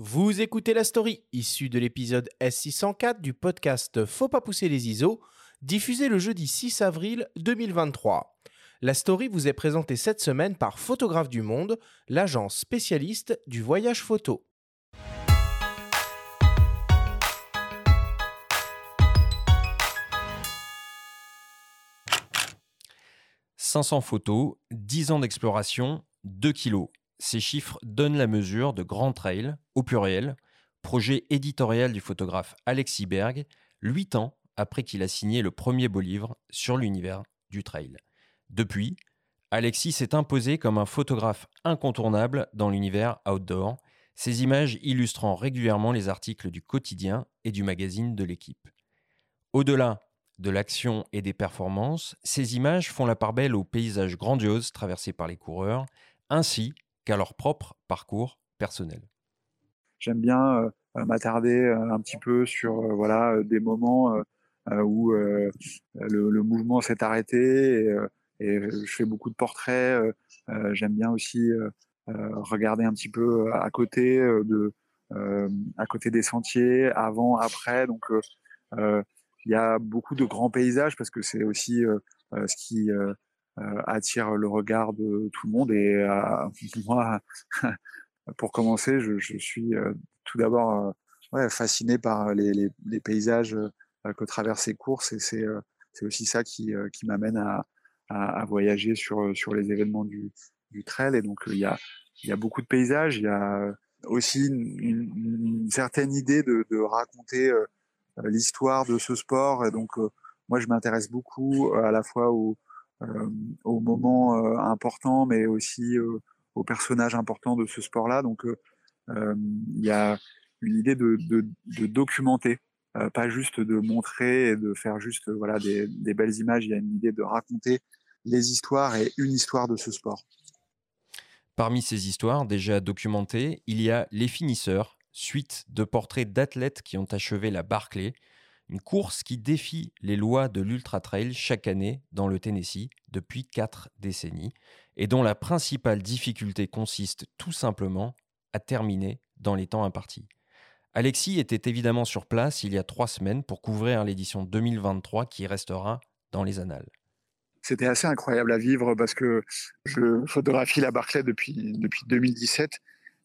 Vous écoutez la story issue de l'épisode S604 du podcast Faut pas pousser les ISO, diffusé le jeudi 6 avril 2023. La story vous est présentée cette semaine par Photographe du Monde, l'agence spécialiste du voyage photo. « 500 photos, 10 ans d'exploration, 2 kilos. Ces chiffres donnent la mesure de Grand Trail, au pluriel, projet éditorial du photographe Alexis Berg, huit ans après qu'il a signé le premier beau livre sur l'univers du trail. Depuis, Alexis s'est imposé comme un photographe incontournable dans l'univers outdoor, ses images illustrant régulièrement les articles du quotidien et du magazine de l'équipe. Au-delà de l'action et des performances, ces images font la part belle aux paysages grandioses traversés par les coureurs, ainsi qu'à leur propre parcours personnel. J'aime bien euh, m'attarder euh, un petit peu sur euh, voilà des moments où le, mouvement s'est arrêté et, je fais beaucoup de portraits. J'aime bien aussi regarder un petit peu à côté de à côté des sentiers, avant, après. Donc il y a beaucoup de grands paysages parce que c'est aussi ce qui attire le regard de tout le monde. Et euh, moi, pour commencer, je, suis euh, tout d'abord ouais, fasciné par les, paysages que traversent ces courses. Et c'est aussi ça qui, m'amène à, voyager sur, les événements du, trail. Et donc, il y a, beaucoup de paysages. Il y a aussi une, certaine idée de, de raconter l'histoire de ce sport. Et donc, moi, je m'intéresse beaucoup à la fois au, euh, aux moments importants, mais aussi aux personnages importants de ce sport-là. Donc, il y a une idée de documenter, pas juste de montrer et de faire juste voilà des, des belles images. Il y a une idée de raconter les histoires et une histoire de ce sport. Parmi ces histoires déjà documentées, il y a Les Finisseurs, suite de portraits d'athlètes qui ont achevé la Barclay, une course qui défie les lois de l'ultra trail chaque année dans le Tennessee depuis quatre décennies et dont la principale difficulté consiste tout simplement à terminer dans les temps impartis. Alexis était évidemment sur place il y a trois semaines pour couvrir l'édition 2023 qui restera dans les annales. C'était assez incroyable à vivre parce que je photographie la Barclay depuis, depuis 2017.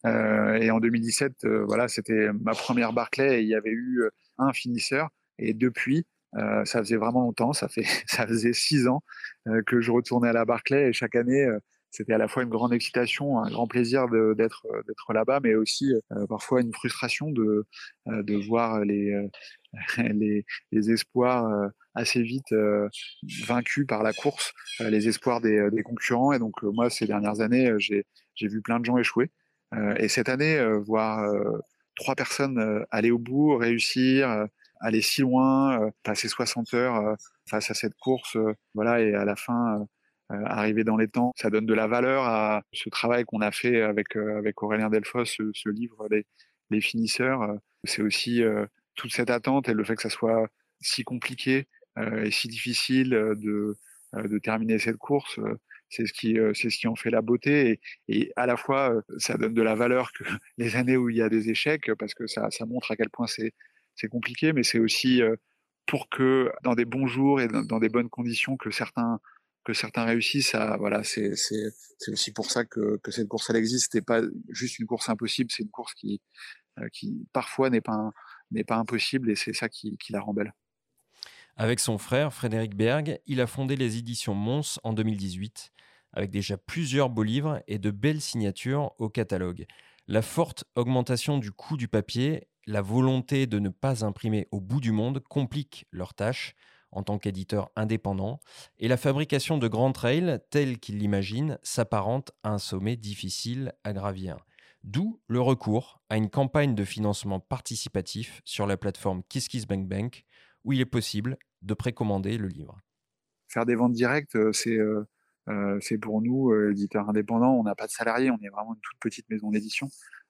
Euh, et en 2017, euh, voilà, c'était ma première Barclay et il y avait eu un finisseur et depuis, euh, ça faisait vraiment longtemps, ça fait ça faisait six ans euh, que je retournais à la Barclay et chaque année euh, c'était à la fois une grande excitation, un grand plaisir d'être d'être là-bas, mais aussi parfois une frustration de de voir les les, les espoirs assez vite vaincus par la course, les espoirs des, des concurrents. Et donc moi ces dernières années j'ai j'ai vu plein de gens échouer. et cette année voir trois personnes aller au bout, réussir aller si loin, euh, passer 60 heures euh, face à cette course, euh, voilà, et à la fin arriver dans les temps, ça donne de la valeur à ce travail qu'on a fait avec avec Aurélien Delfos, ce, livre les, les finisseurs. C'est aussi toute cette attente et le fait que ça soit si compliqué et si difficile de de terminer cette course c'est ce qui c'est ce qui en fait la beauté et, et, à la fois ça donne de la valeur que les années où il y a des échecs parce que ça ça montre à quel point c'est c'est compliqué, mais c'est aussi euh, pour que dans des bons jours et dans, des bonnes conditions que certains que certains réussissent voilà c'est c'est c'est aussi pour ça que que cette course elle existe c'est pas juste une course impossible c'est une course qui euh, qui parfois n'est pas n'est pas impossible et c'est ça qui, qui la rend belle. Avec son frère Frédéric Berg, il a fondé les éditions Mons en 2018 avec déjà plusieurs beaux livres et de belles signatures au catalogue. La forte augmentation du coût du papier la volonté de ne pas imprimer au bout du monde complique leur tâche en tant qu'éditeur indépendant, et la fabrication de grands trails, tels qu'ils l'imaginent, s'apparente à un sommet difficile à gravir. D'où le recours à une campagne de financement participatif sur la plateforme KissKissBankBank, où il est possible de précommander le livre. Faire des ventes directes, euh, c'est euh, euh, pour nous, éditeurs indépendants, on n'a pas de salariés, on est vraiment une toute petite maison d'édition.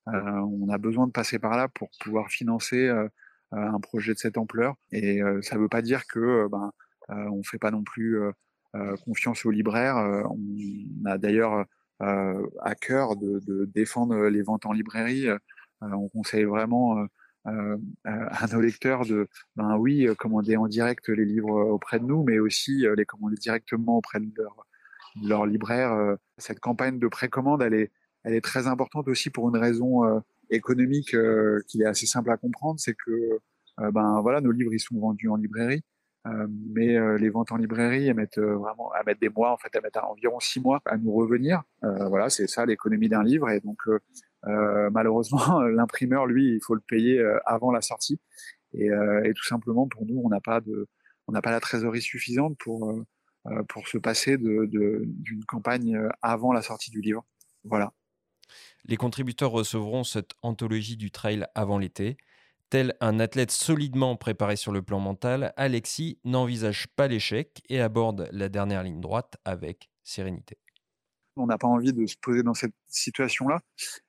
Euh, on a besoin de passer par là pour pouvoir financer euh, un projet de cette ampleur. Et euh, ça ne veut pas dire que ben, on fait pas non plus confiance aux libraires. on a d'ailleurs à cœur de, de, défendre les ventes en librairie. on conseille vraiment à nos lecteurs de, ben oui, commander en direct les livres auprès de nous, mais aussi les commander directement auprès de leur, de leur libraire. Cette campagne de précommande, elle est, elle est très importante aussi pour une raison économique qui est assez simple à comprendre, c'est que ben voilà, nos livres ils sont vendus en librairie. Euh, mais euh, les ventes en librairie, elles mettent euh, vraiment, à mettre des mois, en fait, elles mettent environ six mois à nous revenir. voilà, c'est ça l'économie d'un livre. Et donc, malheureusement, l'imprimeur, lui, il faut le payer avant la sortie. Et, et tout simplement, pour nous, on n'a pas de, on n'a pas la trésorerie suffisante pour pour se passer d'une de, d'une campagne avant la sortie du livre. Voilà. Les contributeurs recevront cette anthologie du trail avant l'été. Tel un athlète solidement préparé sur le plan mental, Alexis n'envisage pas l'échec et aborde la dernière ligne droite avec sérénité. On n'a pas envie de se poser dans cette situation-là.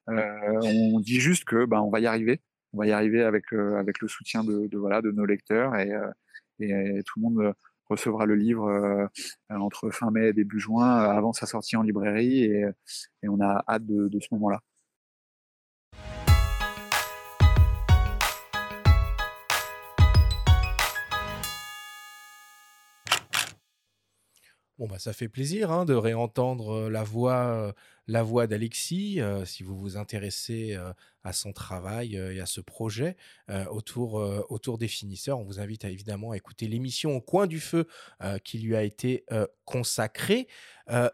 Euh, on dit juste que ben, on va y arriver. On va y arriver avec, euh, le soutien de, voilà, de nos lecteurs et, euh, et, tout le monde recevra le livre entre fin mai et début juin avant sa sortie en librairie et, et on a hâte de, de ce moment-là. Bon, bah, ça fait plaisir hein, de réentendre la voix, la voix d'Alexis. si vous vous intéressez à son travail et à ce projet autour, autour des finisseurs, on vous invite à, évidemment à écouter l'émission Au coin du feu qui lui a été consacrée.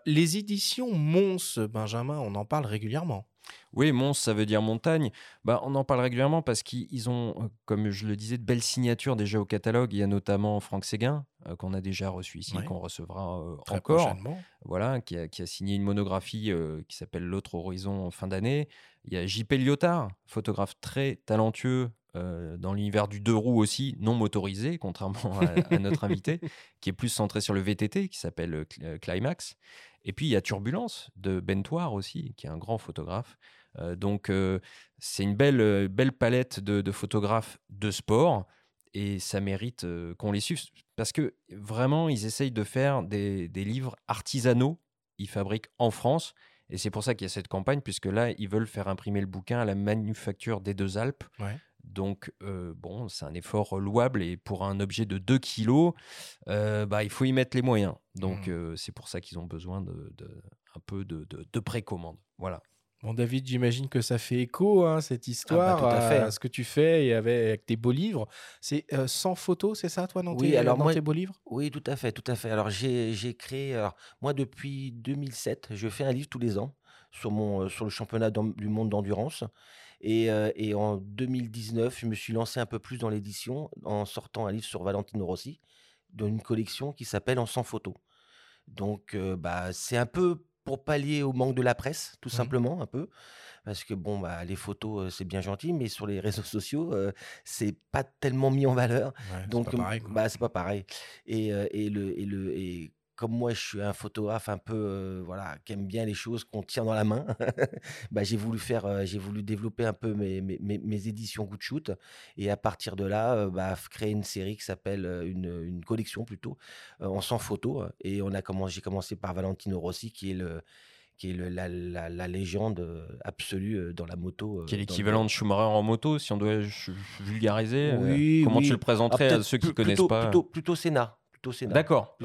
les éditions Mons, Benjamin, on en parle régulièrement. Oui, Mons, ça veut dire montagne. Bah, on en parle régulièrement parce qu'ils ont, comme je le disais, de belles signatures déjà au catalogue. Il y a notamment Franck Séguin, euh, qu'on a déjà reçu ici, qu'on recevra euh, encore. Voilà, qui a, signé une monographie qui s'appelle L'autre horizon en fin d'année. Il y a JP Lyotard, photographe très talentueux dans l'univers du deux roues aussi, non motorisé, contrairement à, notre invité, qui est plus centré sur le VTT, qui s'appelle Climax. Et puis il y a Turbulence de Bentoire aussi, qui est un grand photographe. Euh, donc euh, c'est une belle, euh, belle palette de, photographes de sport et ça mérite qu'on les suive parce que vraiment ils essayent de faire des, livres artisanaux. Ils fabriquent en France et c'est pour ça qu'il y a cette campagne puisque là ils veulent faire imprimer le bouquin à la manufacture des deux Alpes. Donc, bon, c'est un effort louable et pour un objet de 2 kilos, bah, il faut y mettre les moyens. Donc, mmh. c'est pour ça qu'ils ont besoin de, un peu de, de, précommande. Voilà. Bon, David, j'imagine que ça fait écho, hein, cette ah, bah, histoire, à, ce que tu fais et avec, tes beaux livres. C'est sans photos, c'est ça, toi, dans, oui, tes, alors moi, tes beaux livres? Oui, tout à fait, tout à fait. Alors, j'ai créé, alors, moi, depuis 2007, je fais un livre tous les ans sur, mon, sur le championnat du monde d'endurance. Et, en 2019, je me suis lancé un peu plus dans l'édition en sortant un livre sur Valentino Rossi, d'une collection qui s'appelle En sans photo. Donc, bah, c'est un peu pour pallier au manque de la presse, tout simplement, un peu. Parce que bon, bah, les photos, c'est bien gentil, mais sur les réseaux sociaux, c'est pas tellement mis en valeur. Donc, c'est pas pareil. Bah, c'est pas pareil. Et, et, le, et, le, et comme moi, je suis un photographe un peu, voilà, qui aime bien les choses qu'on tient dans la main, bah, j'ai voulu faire, j'ai voulu développer un peu mes, mes, mes, éditions Good Shoot et à partir de là, bah, créer une série qui s'appelle, une, une, collection plutôt, en 100 photos. Et on a commencé, j'ai commencé par Valentino Rossi, qui est le, qui est la, la, légende absolue dans la moto. Qui est l'équivalent de Schumacher en moto, si on doit vulgariser. Oui, comment tu le présenterais ah, à ceux qui ne connaissent pas? Plutôt, plutôt Sénat plutôt Sénat. D'accord.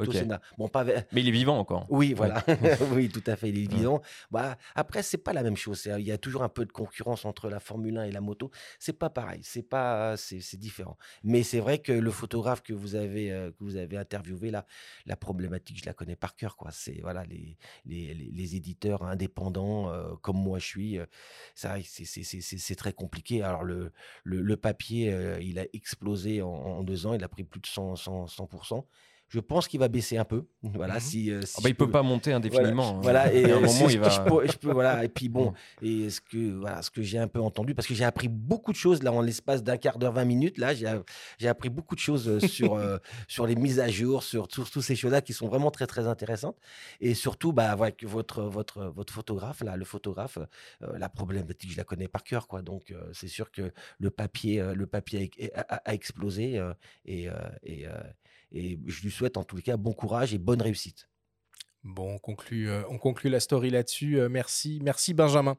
Bon, pas... Mais il est vivant encore. Oui, voilà. oui, tout à fait, il est vivant. Bah, après, c'est pas la même chose. Il y a toujours un peu de concurrence entre la Formule 1 et la moto. C'est pas pareil. C'est pas, c'est différent. Mais c'est vrai que le photographe que vous avez, euh, que vous avez interviewé là, la problématique, je la connais par cœur. Quoi. C'est voilà les, les, les, éditeurs indépendants euh, comme moi je suis. Euh, c'est très compliqué. Alors le, le, papier, il a explosé en, deux ans. Il a pris plus de 100, 100, 100%. Je pense qu'il va baisser un peu. Voilà, mhm. si, euh, ah bah, il peut pas monter indéfiniment. Voilà, et un moment, il va... je, peux, voilà, et puis bon, et ce que voilà, ce que j'ai un peu entendu, parce que j'ai appris beaucoup de choses là en l'espace d'un quart d'heure, 20 minutes. Là, j'ai appris beaucoup de choses euh, sur euh, sur les mises à jour, sur toutes ces choses-là qui sont vraiment très très intéressantes. Et surtout, bah, que votre votre votre photographe là, le photographe, la problématique, je la connais par cœur, quoi. Donc c'est sûr que le papier le papier a, explosé et, et et je lui souhaite en les cas bon courage et bonne réussite. Bon, on conclut, euh, on conclut la story là-dessus. Euh, merci, merci Benjamin.